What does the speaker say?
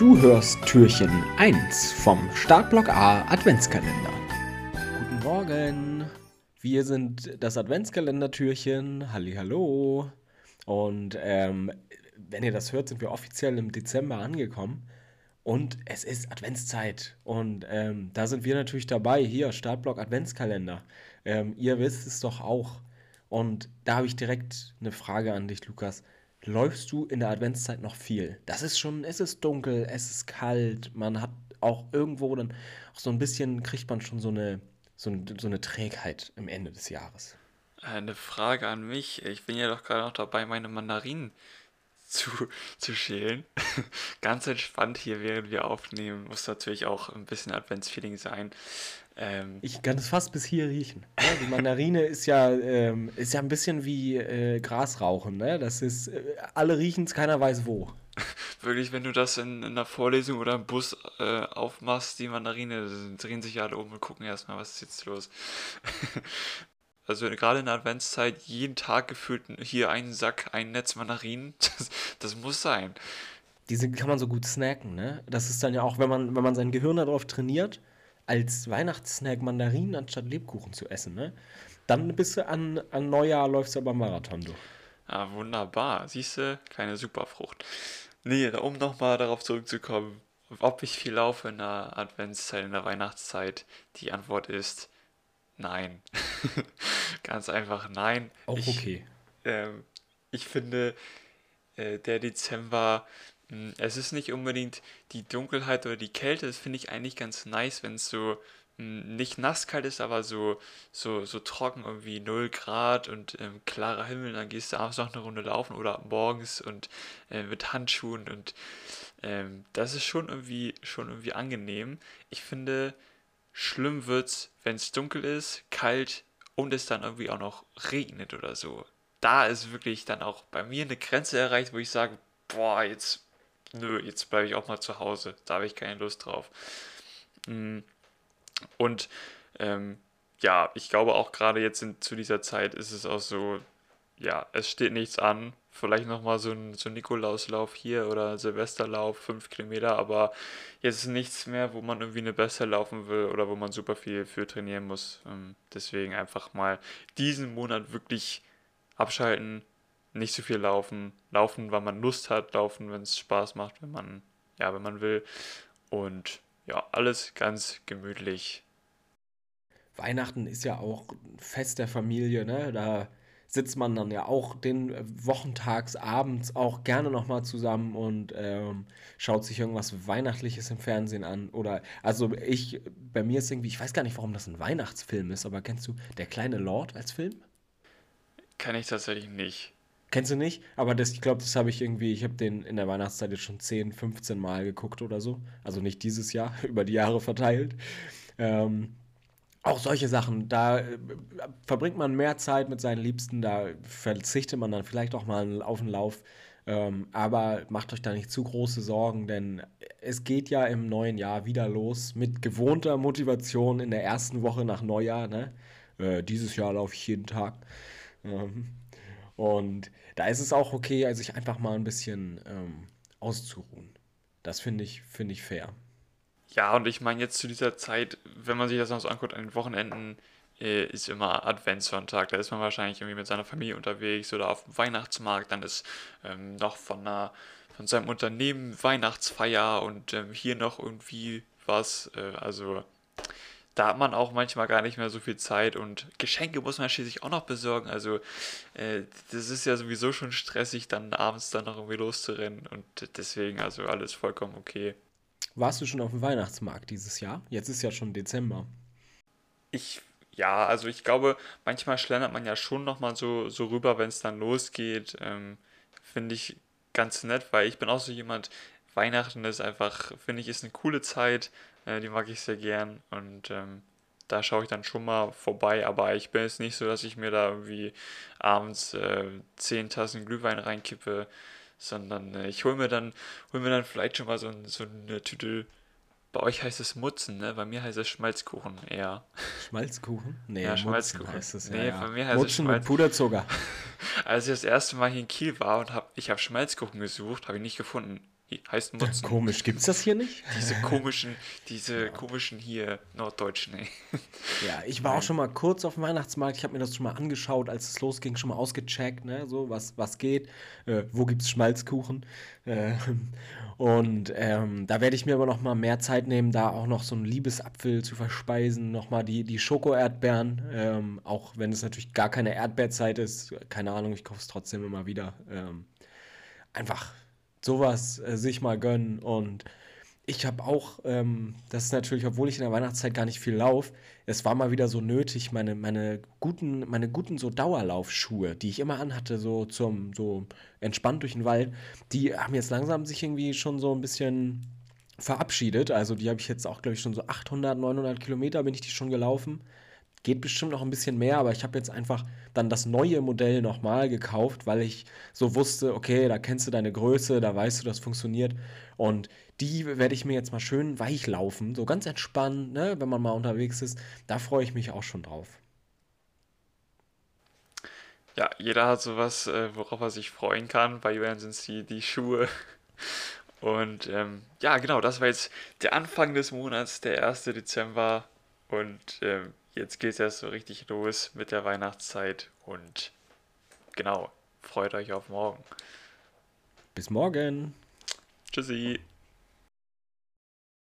Du hörst Türchen 1 vom Startblock A Adventskalender. Guten Morgen. Wir sind das Adventskalender-Türchen. Hallihallo. Und ähm, wenn ihr das hört, sind wir offiziell im Dezember angekommen. Und es ist Adventszeit. Und ähm, da sind wir natürlich dabei. Hier, Startblock Adventskalender. Ähm, ihr wisst es doch auch. Und da habe ich direkt eine Frage an dich, Lukas. Läufst du in der Adventszeit noch viel? Das ist schon, es ist dunkel, es ist kalt, man hat auch irgendwo dann auch so ein bisschen, kriegt man schon so eine, so, so eine Trägheit am Ende des Jahres. Eine Frage an mich. Ich bin ja doch gerade noch dabei, meine Mandarinen zu, zu schälen. Ganz entspannt hier, während wir aufnehmen. Muss natürlich auch ein bisschen Adventsfeeling sein. Ähm, ich kann es fast bis hier riechen. Ja, die Mandarine ist ja, ähm, ist ja ein bisschen wie äh, Grasrauchen. Ne? Das ist, äh, alle riechen es, keiner weiß wo. Wirklich, wenn du das in, in einer Vorlesung oder im Bus äh, aufmachst, die Mandarine, drehen sich alle um und gucken erstmal, was ist jetzt los. also gerade in der Adventszeit jeden Tag gefühlt hier einen Sack, ein Netz Mandarinen. Das, das muss sein. Diese kann man so gut snacken, ne? Das ist dann ja auch, wenn man, wenn man sein Gehirn darauf trainiert, als Weihnachtssnack Mandarinen anstatt Lebkuchen zu essen, ne? Dann bist du an, an Neujahr läufst du aber Marathon durch. Ja, wunderbar. Siehst du, keine Superfrucht. Nee, um nochmal darauf zurückzukommen, ob ich viel laufe in der Adventszeit, in der Weihnachtszeit, die Antwort ist nein. Ganz einfach nein. Auch ich, okay. Ähm, ich finde, äh, der Dezember hm, es ist nicht unbedingt die Dunkelheit oder die Kälte, das finde ich eigentlich ganz nice, wenn es so hm, nicht nasskalt ist, aber so, so, so trocken, irgendwie 0 Grad und ähm, klarer Himmel, dann gehst du abends noch eine Runde laufen oder morgens und äh, mit Handschuhen und ähm, das ist schon irgendwie, schon irgendwie angenehm. Ich finde, schlimm wird's, wenn es dunkel ist, kalt und es dann irgendwie auch noch regnet oder so. Da ist wirklich dann auch bei mir eine Grenze erreicht, wo ich sage, boah, jetzt nö, jetzt bleibe ich auch mal zu Hause. Da habe ich keine Lust drauf. Mm. Und ähm, ja, ich glaube auch gerade jetzt in, zu dieser Zeit ist es auch so, ja, es steht nichts an. Vielleicht nochmal so ein, so ein Nikolauslauf hier oder Silvesterlauf, 5 Kilometer, aber jetzt ist nichts mehr, wo man irgendwie eine besser laufen will oder wo man super viel für trainieren muss. Ähm, deswegen einfach mal diesen Monat wirklich abschalten, nicht so viel laufen. Laufen, weil man Lust hat, laufen, wenn es Spaß macht, wenn man, ja, wenn man will. Und ja, alles ganz gemütlich. Weihnachten ist ja auch Fest der Familie, ne? Da sitzt man dann ja auch den Wochentags abends auch gerne nochmal zusammen und ähm, schaut sich irgendwas Weihnachtliches im Fernsehen an. Oder, also ich, bei mir ist irgendwie, ich weiß gar nicht, warum das ein Weihnachtsfilm ist, aber kennst du Der kleine Lord als Film? Kann ich tatsächlich nicht. Kennst du nicht? Aber das, ich glaube, das habe ich irgendwie, ich habe den in der Weihnachtszeit jetzt schon 10, 15 Mal geguckt oder so. Also nicht dieses Jahr, über die Jahre verteilt. Ähm, auch solche Sachen, da äh, verbringt man mehr Zeit mit seinen Liebsten, da verzichtet man dann vielleicht auch mal auf den Lauf. Ähm, aber macht euch da nicht zu große Sorgen, denn es geht ja im neuen Jahr wieder los mit gewohnter Motivation in der ersten Woche nach Neujahr. Ne? Äh, dieses Jahr laufe ich jeden Tag. Ähm, und da ist es auch okay, also sich einfach mal ein bisschen ähm, auszuruhen. Das finde ich, find ich fair. Ja, und ich meine jetzt zu dieser Zeit, wenn man sich das noch so anguckt, an den Wochenenden äh, ist immer Adventssonntag. Da ist man wahrscheinlich irgendwie mit seiner Familie unterwegs oder auf dem Weihnachtsmarkt. Dann ist ähm, noch von, einer, von seinem Unternehmen Weihnachtsfeier und ähm, hier noch irgendwie was. Äh, also da hat man auch manchmal gar nicht mehr so viel Zeit und Geschenke muss man schließlich auch noch besorgen. Also äh, das ist ja sowieso schon stressig, dann abends dann noch irgendwie loszurennen und deswegen also alles vollkommen okay. Warst du schon auf dem Weihnachtsmarkt dieses Jahr? Jetzt ist ja schon Dezember. Ich, ja, also ich glaube, manchmal schlendert man ja schon nochmal so, so rüber, wenn es dann losgeht. Ähm, Finde ich ganz nett, weil ich bin auch so jemand, Weihnachten ist einfach, finde ich, ist eine coole Zeit. Äh, die mag ich sehr gern und ähm, da schaue ich dann schon mal vorbei, aber ich bin jetzt nicht so, dass ich mir da irgendwie abends äh, 10 Tassen Glühwein reinkippe, sondern äh, ich hole mir dann hol mir dann vielleicht schon mal so, ein, so eine Tüte. Bei euch heißt es Mutzen, ne? Bei mir heißt es Schmalzkuchen eher. Schmalzkuchen? Nee, ja, Schmalzkuchen heißt es. Nee, ja, bei mir heißt Mutzen es Schmalz mit Puderzucker. Als ich das erste Mal hier in Kiel war und hab, ich habe Schmalzkuchen gesucht, habe ich nicht gefunden heißt Mutzen. Komisch, gibt's das hier nicht? Diese komischen, diese ja. komischen hier Norddeutschen, ey. Ja, ich war auch schon mal kurz auf dem Weihnachtsmarkt, ich habe mir das schon mal angeschaut, als es losging, schon mal ausgecheckt, ne, so, was, was geht, äh, wo gibt's Schmalzkuchen. Äh, und ähm, da werde ich mir aber noch mal mehr Zeit nehmen, da auch noch so einen Liebesapfel zu verspeisen, noch mal die, die Schoko-Erdbeeren, ähm, auch wenn es natürlich gar keine Erdbeerzeit ist, keine Ahnung, ich kaufe es trotzdem immer wieder. Ähm, einfach sowas äh, sich mal gönnen. Und ich habe auch, ähm, das ist natürlich, obwohl ich in der Weihnachtszeit gar nicht viel laufe, es war mal wieder so nötig, meine, meine guten, meine guten so Dauerlaufschuhe, die ich immer anhatte, so zum, so entspannt durch den Wald, die haben jetzt langsam sich irgendwie schon so ein bisschen verabschiedet. Also die habe ich jetzt auch, glaube ich, schon so 800, 900 Kilometer bin ich die schon gelaufen. Geht bestimmt noch ein bisschen mehr, aber ich habe jetzt einfach dann das neue Modell nochmal gekauft, weil ich so wusste, okay, da kennst du deine Größe, da weißt du, das funktioniert. Und die werde ich mir jetzt mal schön weich laufen, so ganz entspannt, ne, wenn man mal unterwegs ist. Da freue ich mich auch schon drauf. Ja, jeder hat sowas, äh, worauf er sich freuen kann. Bei Julian sind es die, die Schuhe. Und ähm, ja, genau, das war jetzt der Anfang des Monats, der 1. Dezember. Und ähm, jetzt geht es erst so richtig los mit der Weihnachtszeit und genau, freut euch auf morgen. Bis morgen. Tschüssi.